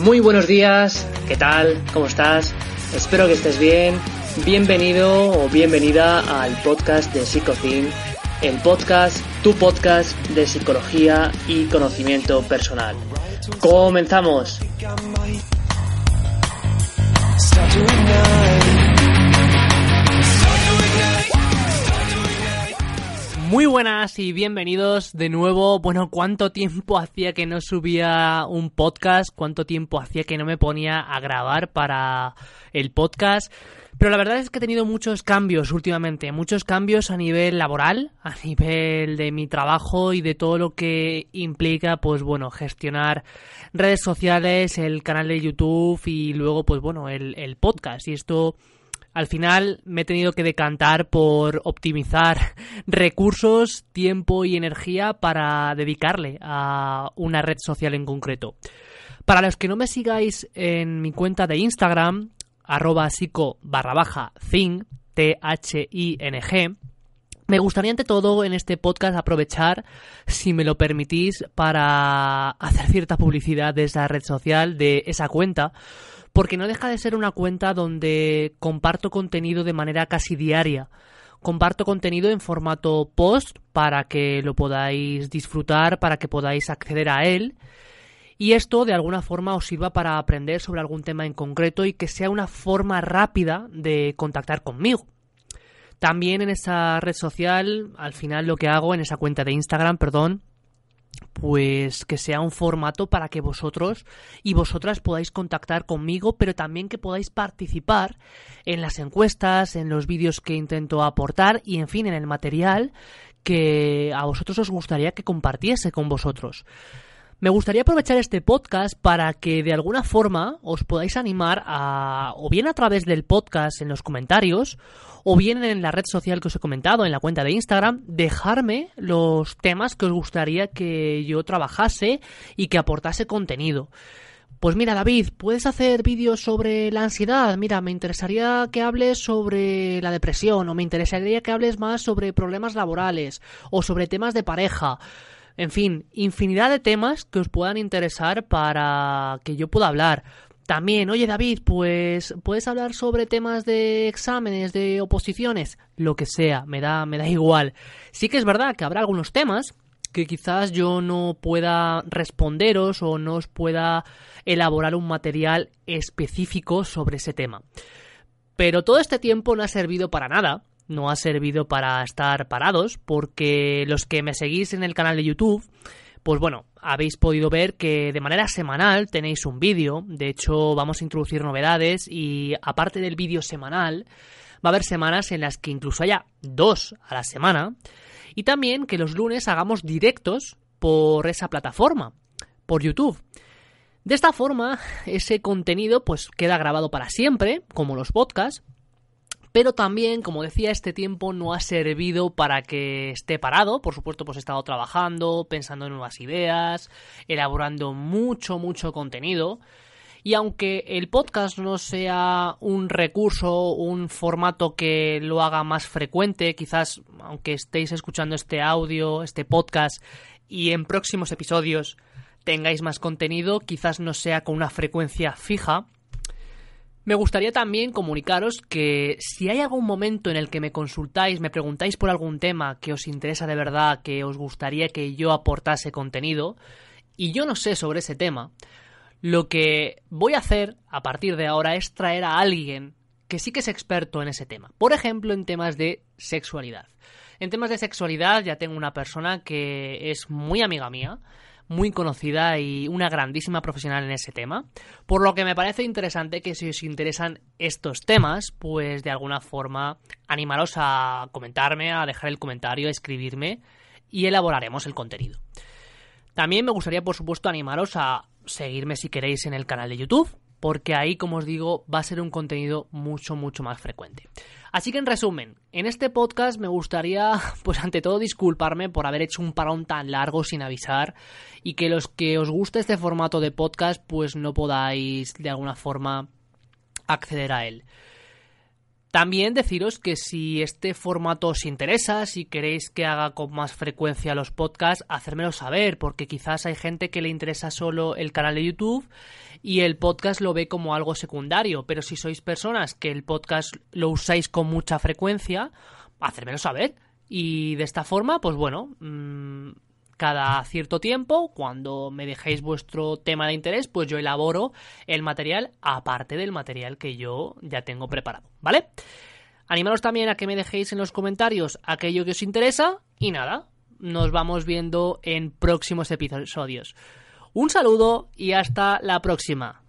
Muy buenos días, ¿qué tal? ¿Cómo estás? Espero que estés bien. Bienvenido o bienvenida al podcast de Psicocin, el podcast, tu podcast de psicología y conocimiento personal. Comenzamos. Muy buenas y bienvenidos de nuevo. Bueno, ¿cuánto tiempo hacía que no subía un podcast? ¿Cuánto tiempo hacía que no me ponía a grabar para el podcast? Pero la verdad es que he tenido muchos cambios últimamente, muchos cambios a nivel laboral, a nivel de mi trabajo y de todo lo que implica, pues bueno, gestionar redes sociales, el canal de YouTube y luego, pues bueno, el, el podcast. Y esto al final me he tenido que decantar por optimizar recursos, tiempo y energía para dedicarle a una red social en concreto. Para los que no me sigáis en mi cuenta de Instagram, arroba psico barra baja thing, T-H-I-N-G, me gustaría ante todo en este podcast aprovechar, si me lo permitís, para hacer cierta publicidad de esa red social, de esa cuenta, porque no deja de ser una cuenta donde comparto contenido de manera casi diaria. Comparto contenido en formato post para que lo podáis disfrutar, para que podáis acceder a él. Y esto de alguna forma os sirva para aprender sobre algún tema en concreto y que sea una forma rápida de contactar conmigo. También en esa red social, al final lo que hago en esa cuenta de Instagram, perdón, pues que sea un formato para que vosotros y vosotras podáis contactar conmigo, pero también que podáis participar en las encuestas, en los vídeos que intento aportar y en fin, en el material que a vosotros os gustaría que compartiese con vosotros. Me gustaría aprovechar este podcast para que de alguna forma os podáis animar a, o bien a través del podcast en los comentarios, o bien en la red social que os he comentado, en la cuenta de Instagram, dejarme los temas que os gustaría que yo trabajase y que aportase contenido. Pues mira, David, ¿puedes hacer vídeos sobre la ansiedad? Mira, me interesaría que hables sobre la depresión, o me interesaría que hables más sobre problemas laborales, o sobre temas de pareja. En fin, infinidad de temas que os puedan interesar para que yo pueda hablar. También, oye David, pues puedes hablar sobre temas de exámenes, de oposiciones, lo que sea, me da, me igual. Sí que es verdad que habrá algunos temas que quizás yo no pueda responderos o no os pueda elaborar un material específico sobre ese tema. Pero todo este tiempo no ha servido para nada, no ha servido para estar parados, porque los que me seguís en el canal de YouTube, pues bueno, habéis podido ver que de manera semanal tenéis un vídeo, de hecho vamos a introducir novedades y aparte del vídeo semanal, va a haber semanas en las que incluso haya dos a la semana, y también que los lunes hagamos directos por esa plataforma, por YouTube. De esta forma, ese contenido pues queda grabado para siempre, como los podcasts, pero también, como decía, este tiempo no ha servido para que esté parado. Por supuesto, pues he estado trabajando, pensando en nuevas ideas, elaborando mucho, mucho contenido. Y aunque el podcast no sea un recurso, un formato que lo haga más frecuente, quizás aunque estéis escuchando este audio, este podcast, y en próximos episodios tengáis más contenido, quizás no sea con una frecuencia fija, me gustaría también comunicaros que si hay algún momento en el que me consultáis, me preguntáis por algún tema que os interesa de verdad, que os gustaría que yo aportase contenido, y yo no sé sobre ese tema, Lo que voy a hacer a partir de ahora es traer a alguien que sí que es experto en ese tema. Por ejemplo, en temas de sexualidad. En temas de sexualidad ya tengo una persona que es muy amiga mía, muy conocida y una grandísima profesional en ese tema. Por lo que me parece interesante que si os interesan estos temas, pues de alguna forma animaros a comentarme, a dejar el comentario, a escribirme y elaboraremos el contenido. También me gustaría, por supuesto, animaros a seguirme si queréis en el canal de YouTube, porque ahí, como os digo, va a ser un contenido mucho, mucho más frecuente. Así que en resumen, en este podcast me gustaría, pues ante todo, disculparme por haber hecho un parón tan largo sin avisar y que los que os guste este formato de podcast, pues no podáis de alguna forma acceder a él. También deciros que si este formato os interesa, si queréis que haga con más frecuencia los podcasts, hacérmelo saber, porque quizás hay gente que le interesa solo el canal de YouTube y el podcast lo ve como algo secundario, pero si sois personas que el podcast lo usáis con mucha frecuencia, hacérmelo saber. Y de esta forma, pues bueno, mmm, cada cierto tiempo, cuando me dejéis vuestro tema de interés, pues yo elaboro el material aparte del material que yo ya tengo preparado, ¿vale? Animaros también a que me dejéis en los comentarios aquello que os interesa y nada, nos vamos viendo en próximos episodios. Un saludo y hasta la próxima.